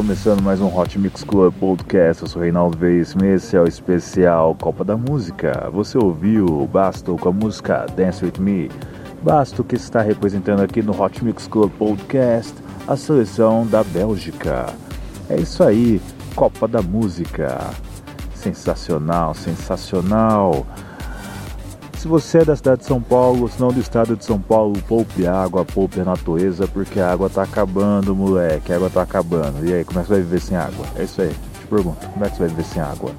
começando mais um Hot Mix Club Podcast. Eu sou Reinaldo Veríssimo esse é o especial Copa da Música. Você ouviu Basto com a música Dance With Me. Basto que está representando aqui no Hot Mix Club Podcast a seleção da Bélgica. É isso aí, Copa da Música. Sensacional, sensacional. Se você é da cidade de São Paulo, se não do estado de São Paulo, poupe água, poupe a natureza, porque a água tá acabando, moleque. A água tá acabando. E aí, como é que você vai viver sem água? É isso aí. Te pergunto, como é que você vai viver sem água?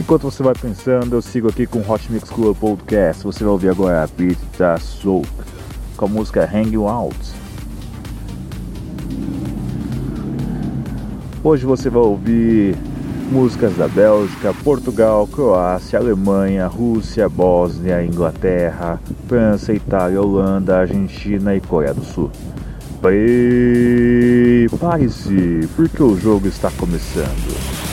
Enquanto você vai pensando, eu sigo aqui com o Hot Mix Club Podcast. Você vai ouvir agora a da Soul com a música Hang You Out. Hoje você vai ouvir músicas da Bélgica, Portugal, Croácia, Alemanha, Rússia, Bósnia, Inglaterra, França, Itália, Holanda, Argentina e Coreia do Sul. Prepare-se, porque o jogo está começando.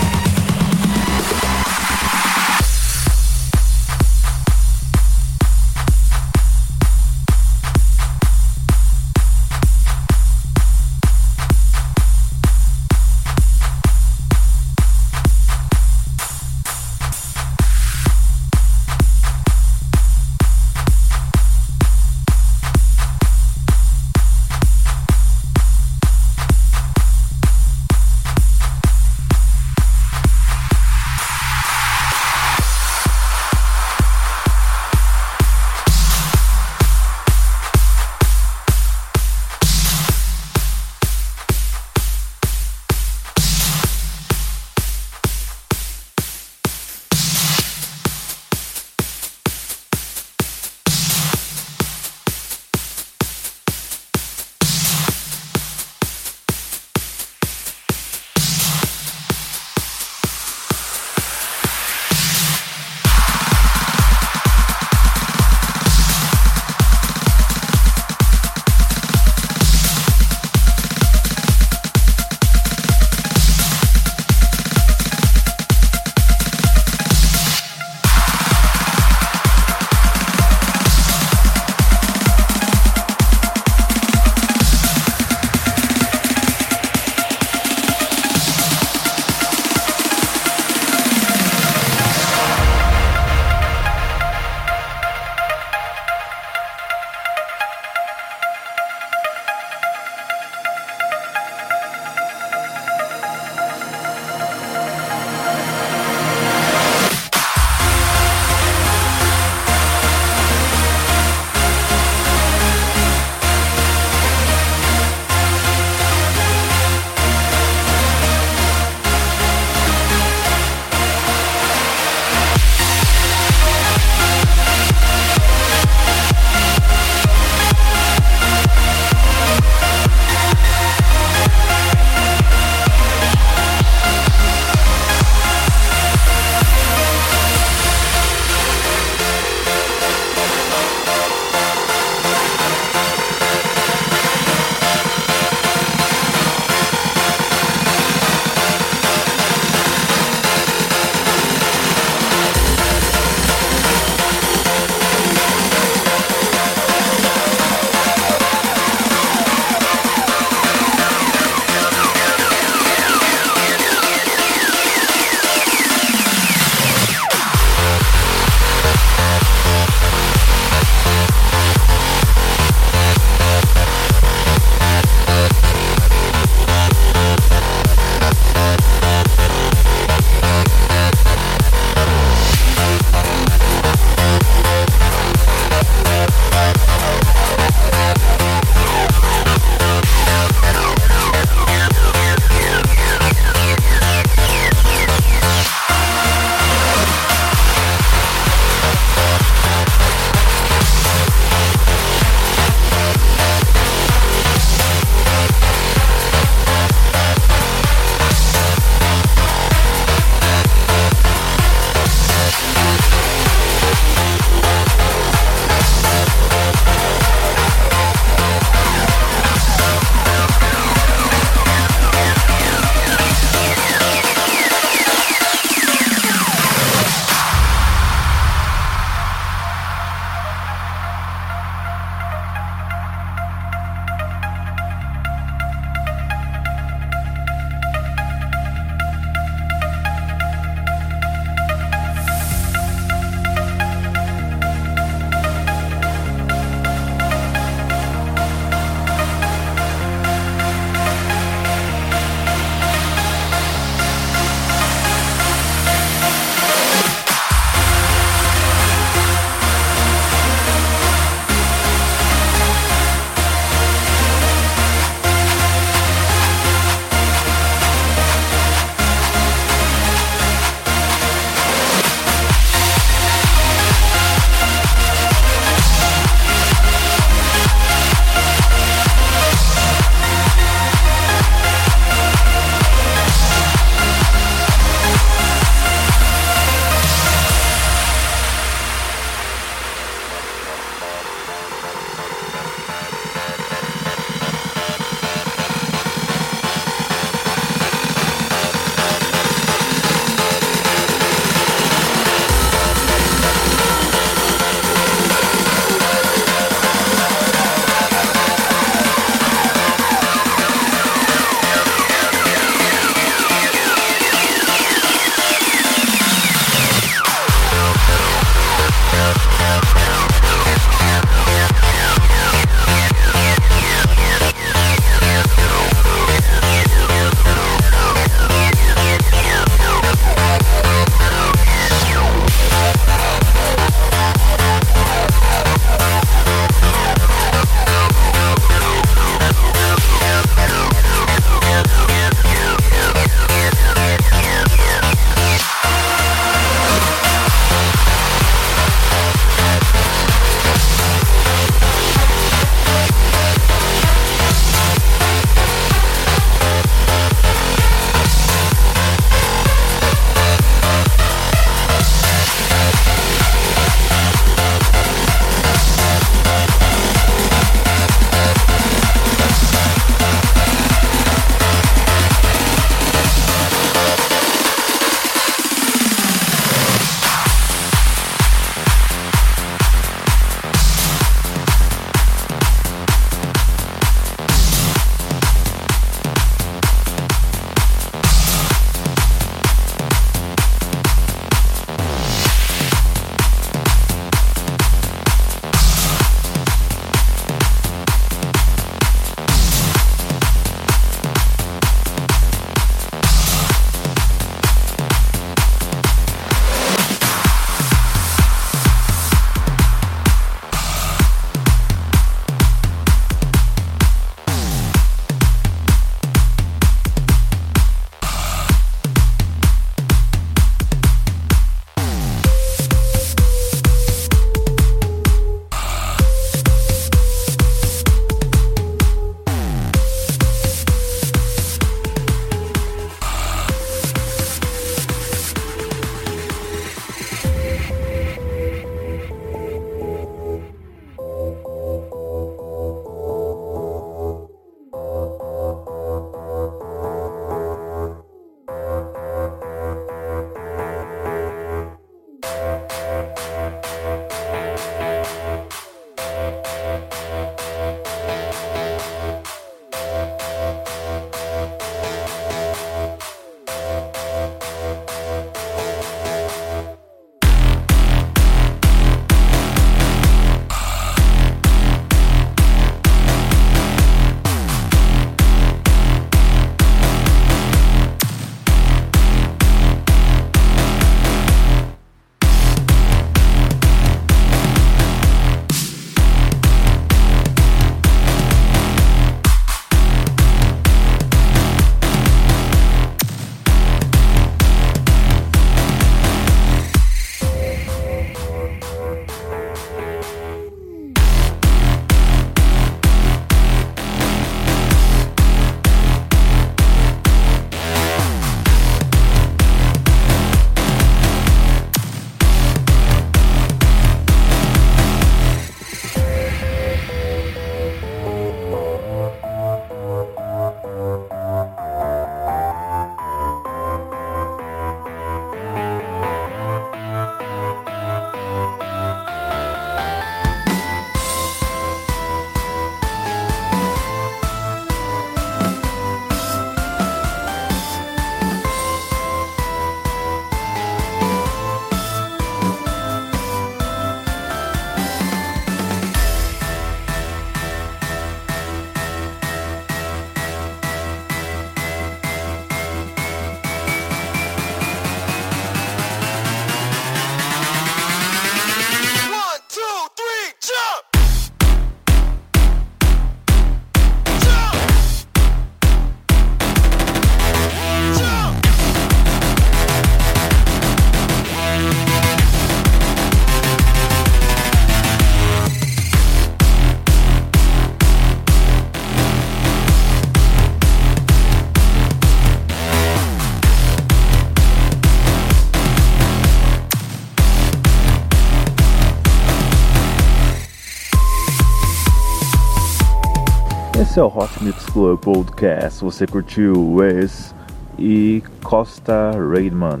É o Hot Mix Club Podcast. Você curtiu Wes e Costa Raidman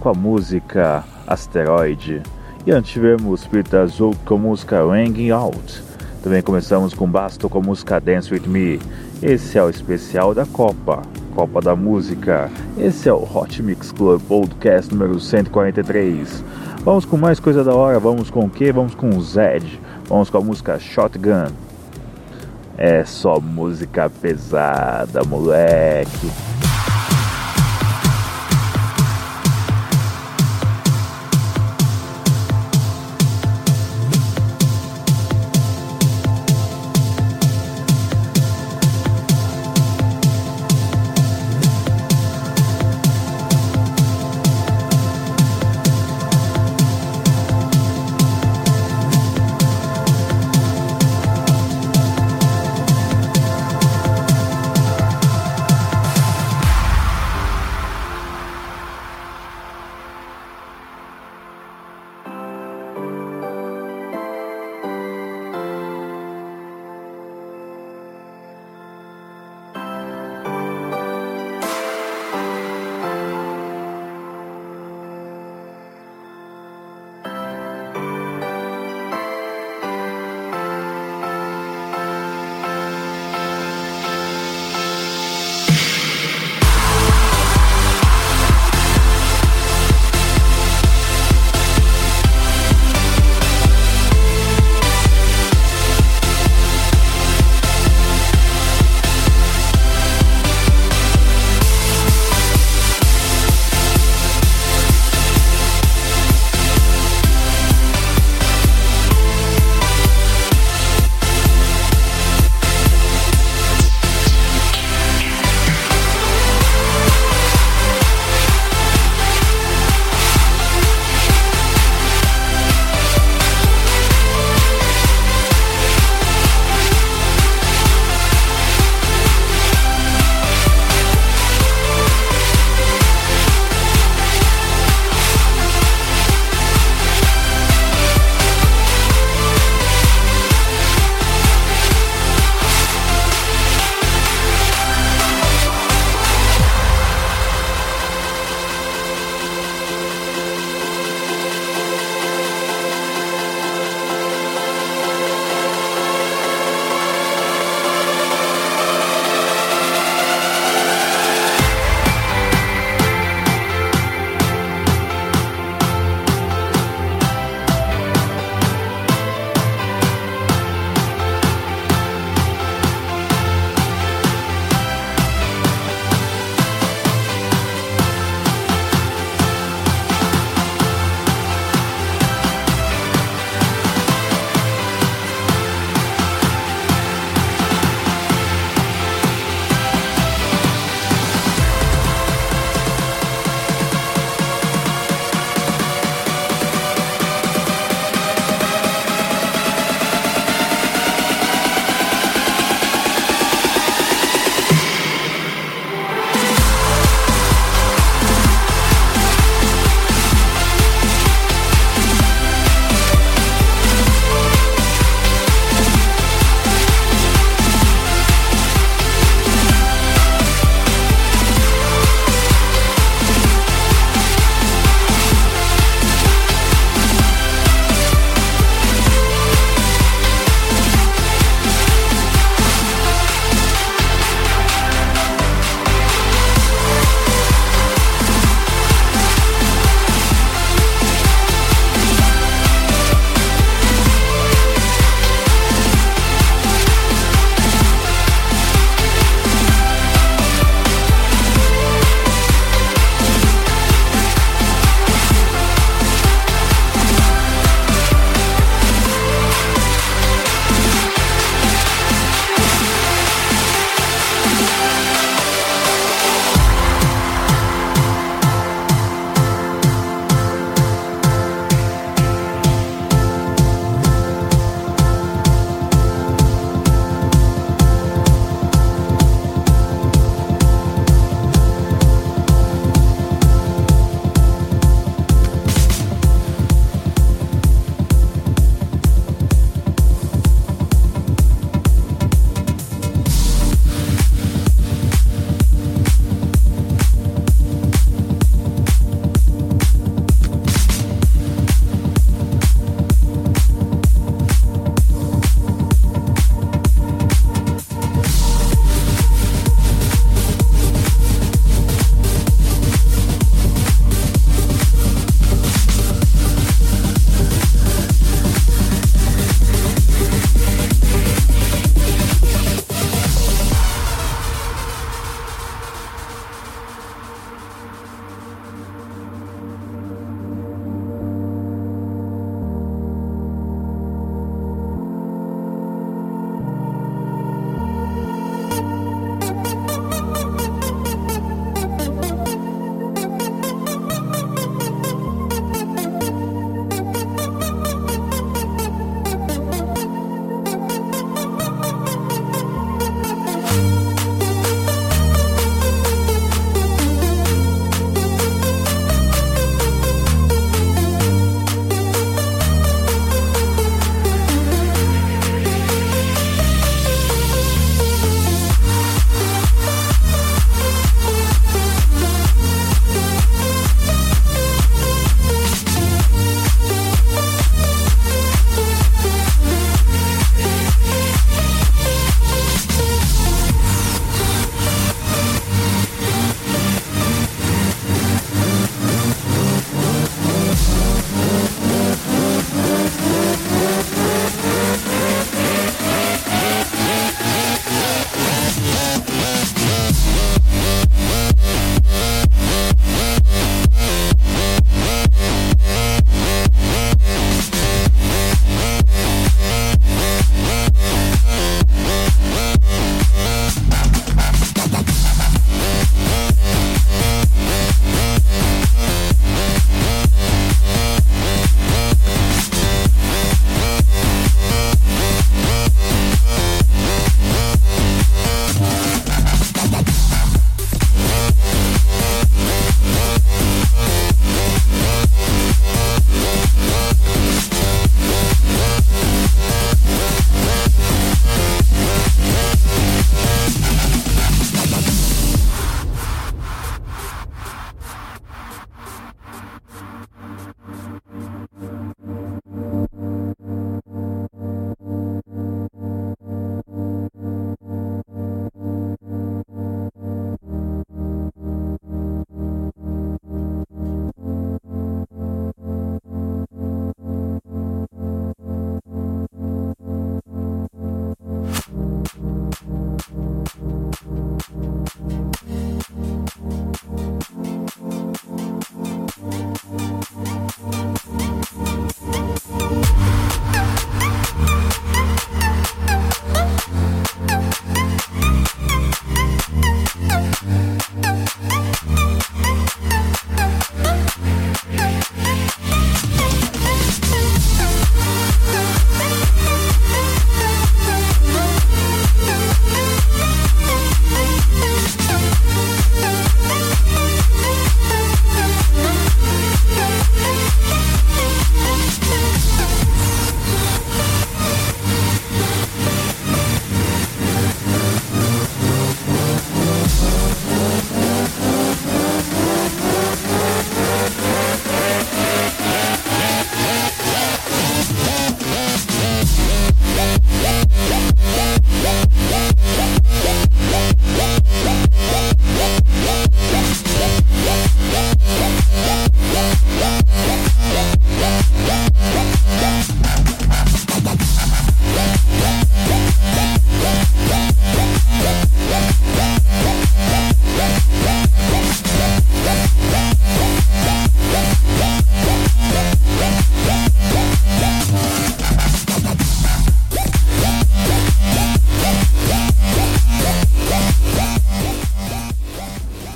com a música Asteroid. E antes tivemos Peter Zouk com a música Hanging Out. Também começamos com Basto com a música Dance With Me. Esse é o especial da Copa, Copa da Música. Esse é o Hot Mix Club Podcast número 143. Vamos com mais coisa da hora, vamos com o que? Vamos com o Zed. Vamos com a música Shotgun. É só música pesada, moleque.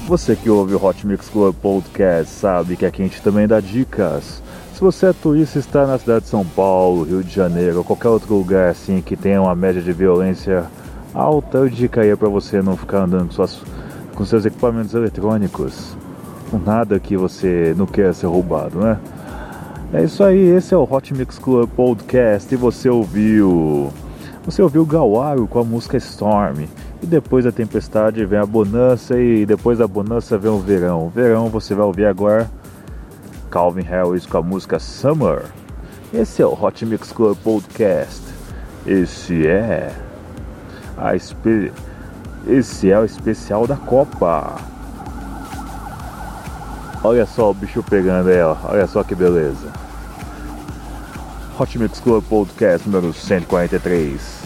Você que ouve o Hot Mix Club Podcast sabe que aqui a gente também dá dicas. Se você é turista e está na cidade de São Paulo, Rio de Janeiro ou qualquer outro lugar assim que tenha uma média de violência alta, eu dicaria para você não ficar andando com, suas, com seus equipamentos eletrônicos. Com nada que você não queira ser roubado, né? É isso aí, esse é o Hot Mix Club Podcast e você ouviu. Você ouviu Gawaro com a música Storm. E depois da tempestade vem a bonança e depois da bonança vem o verão. O verão você vai ouvir agora Calvin Harris com a música Summer. Esse é o Hot Mix Club Podcast. Esse é a espe... esse é o especial da Copa. Olha só o bicho pegando ela, olha só que beleza. Hot Mix Club Podcast número 143.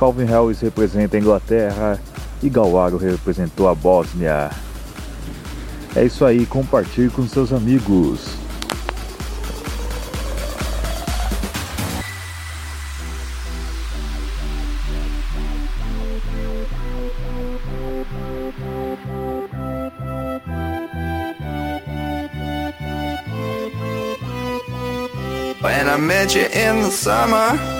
Calvin Harris representa a Inglaterra e Galwaro representou a Bósnia. É isso aí, compartilhe com seus amigos. When I met you in the summer,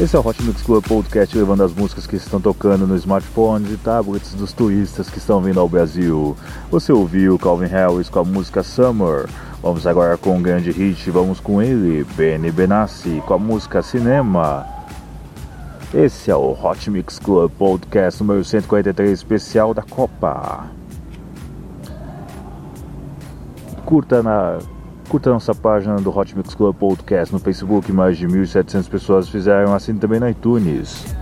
Esse é o Hot Mix Club Podcast levando as músicas que estão tocando no smartphones e tablets dos turistas que estão vindo ao Brasil. Você ouviu Calvin Harris com a música Summer. Vamos agora com um grande hit, vamos com ele, Benny Benassi, com a música Cinema. Esse é o Hot Mix Club Podcast número 143 especial da Copa. Curta na Curta nossa página do Hot Mix Club Podcast no Facebook, mais de 1.700 pessoas fizeram assim também no iTunes.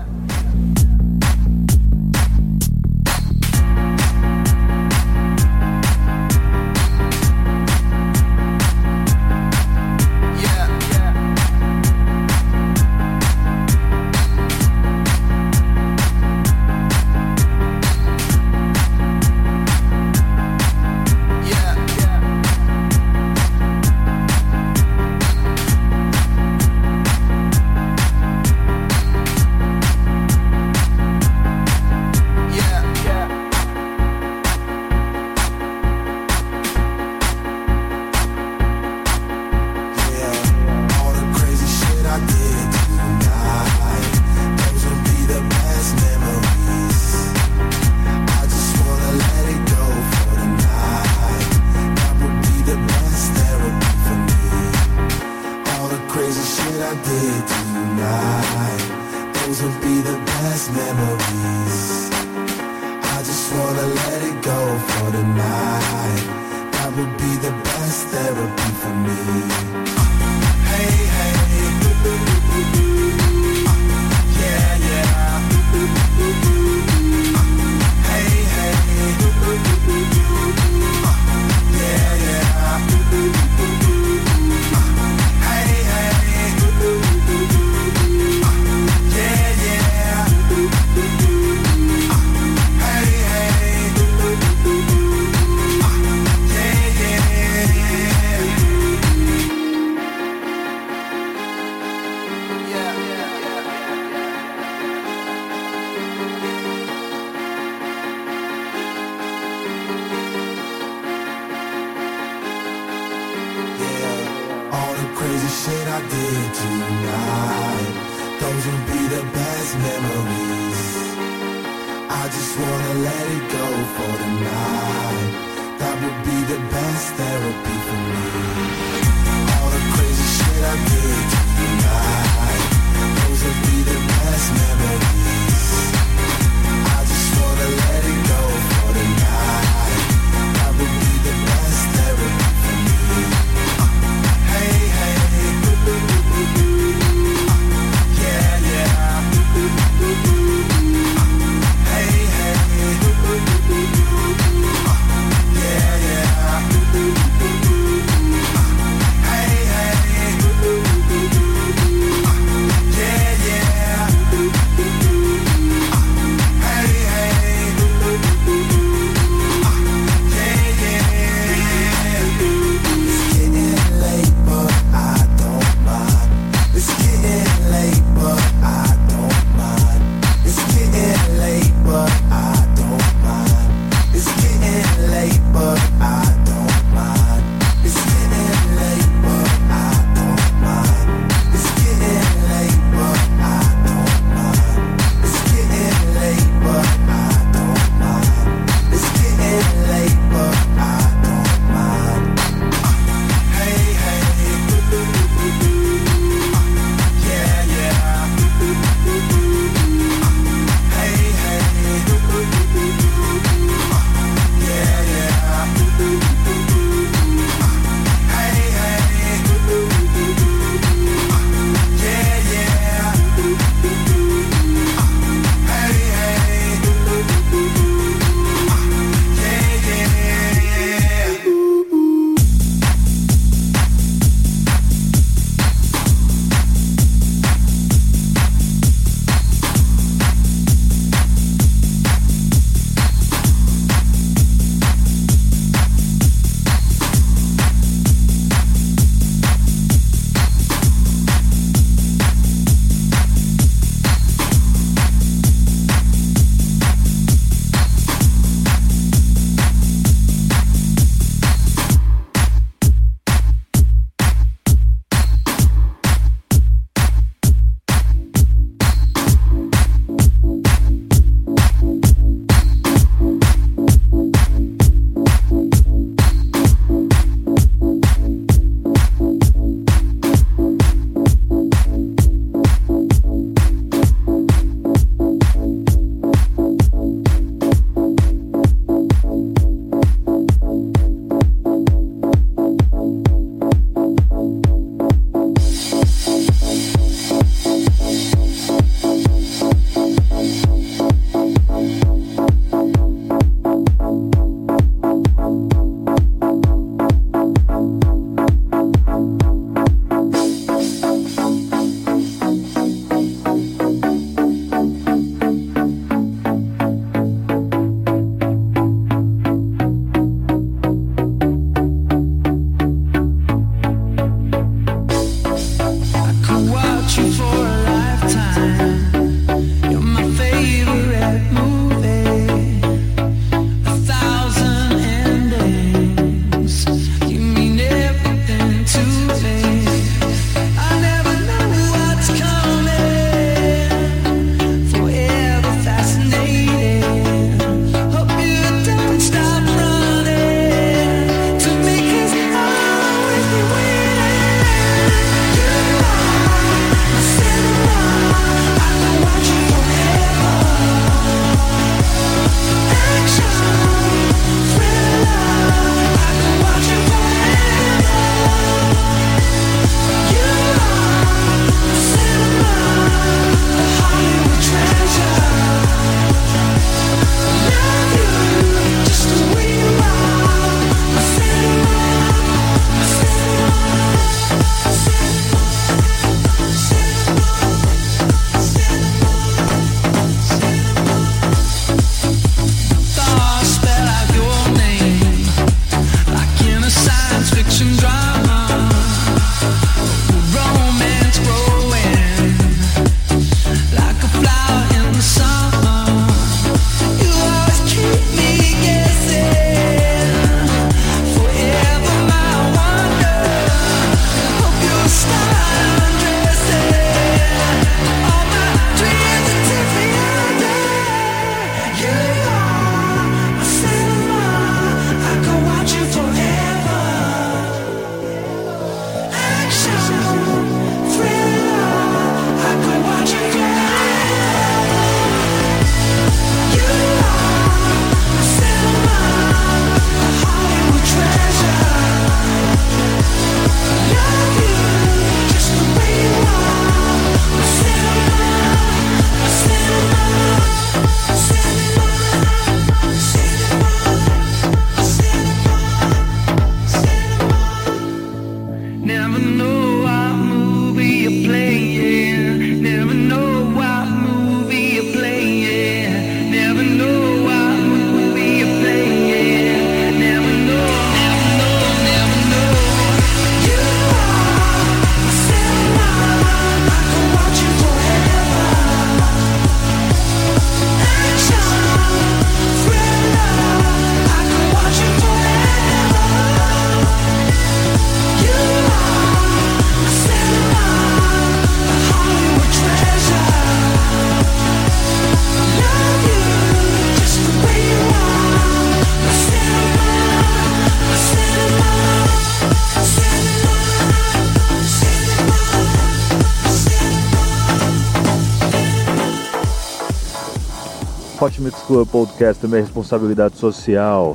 Hot Mix Club Podcast também é responsabilidade social.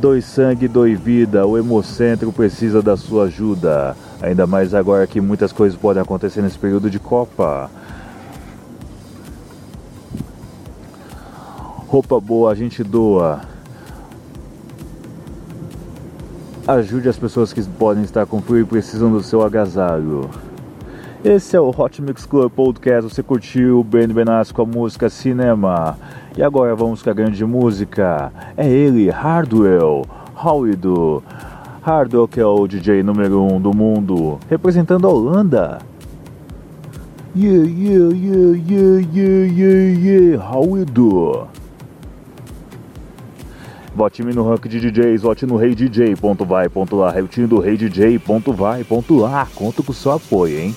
Doe sangue, doe vida. O hemocentro precisa da sua ajuda. Ainda mais agora que muitas coisas podem acontecer nesse período de Copa. Roupa boa a gente doa. Ajude as pessoas que podem estar com frio e precisam do seu agasalho. Esse é o Hot Mix Club Podcast. Você curtiu o Ben Benassi com a música Cinema. E agora vamos com a grande música. É ele, Hardwell, Howido. Hardwell que é o DJ número 1 um do mundo, representando a Holanda. Yeah, yeah, yeah, yeah, yeah, yeah, yeah, Howido. Vote-me no rank de DJs, vote no Rei hey DJ, ponto vai, ponto lá, repetindo do Rei hey DJ, ponto vai, ponto lá. Conto com o seu apoio, hein?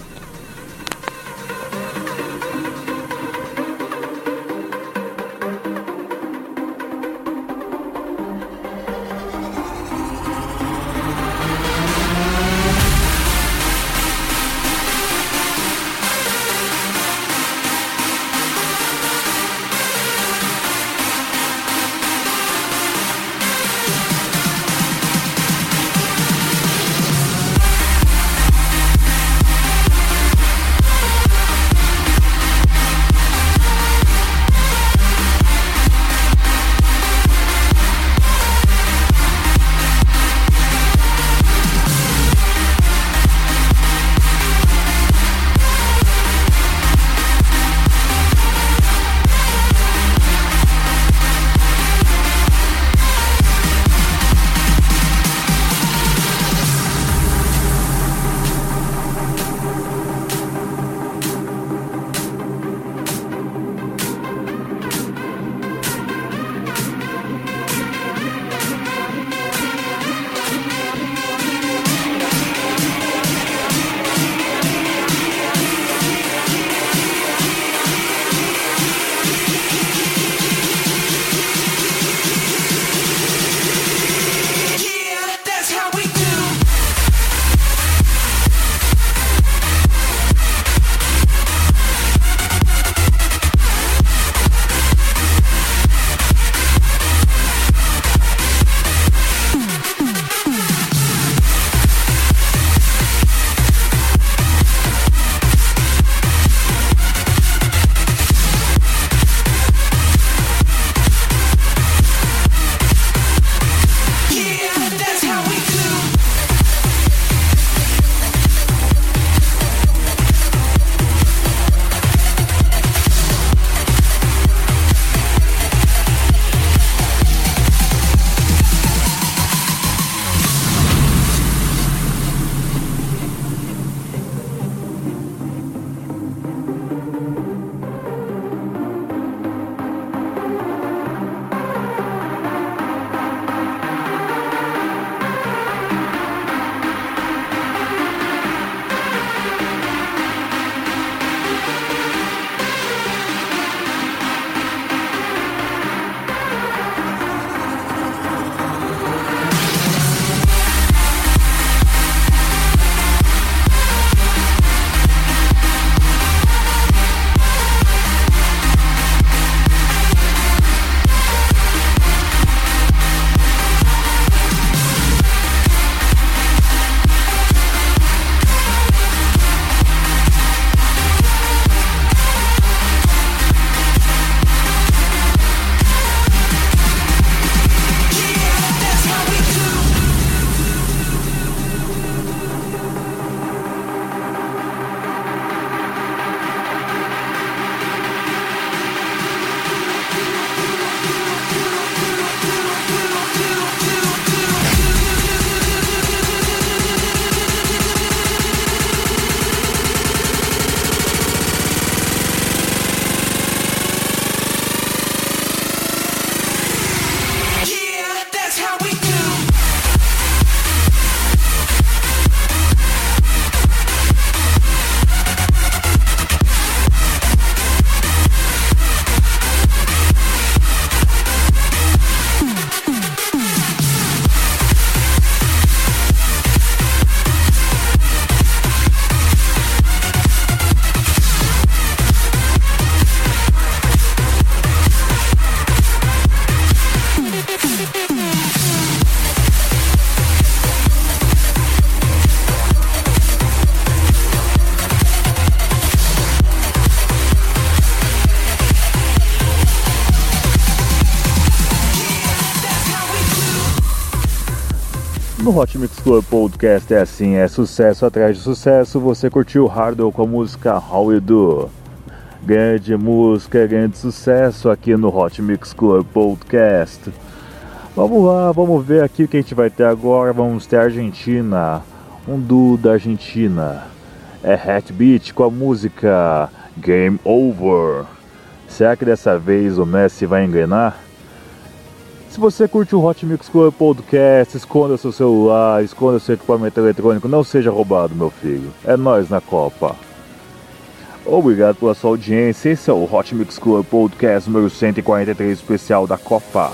No Hot Mix Club Podcast é assim, é sucesso atrás de sucesso. Você curtiu Hardwell com a música How You Do? Grande música, grande sucesso aqui no Hot Mix Club Podcast. Vamos lá, vamos ver aqui o que a gente vai ter agora. Vamos ter Argentina, um duo da Argentina. É Hat Beat com a música Game Over. Será que dessa vez o Messi vai engrenar? Se você curte o Hot Mix Club Podcast, esconda seu celular, esconda seu equipamento eletrônico, não seja roubado, meu filho. É nós na Copa. Obrigado pela sua audiência. Esse é o Hot Mix Club Podcast número 143 especial da Copa.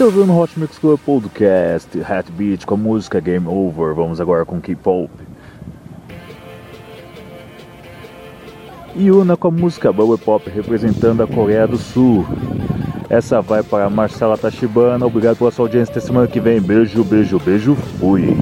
Você ouviu no Hot Mix Club Podcast Hat Beat com a música Game Over. Vamos agora com K-Pop. Yuna com a música Bubble Pop representando a Coreia do Sul. Essa vai para Marcela Tachibana. Obrigado pela sua audiência até semana que vem. Beijo, beijo, beijo. Fui.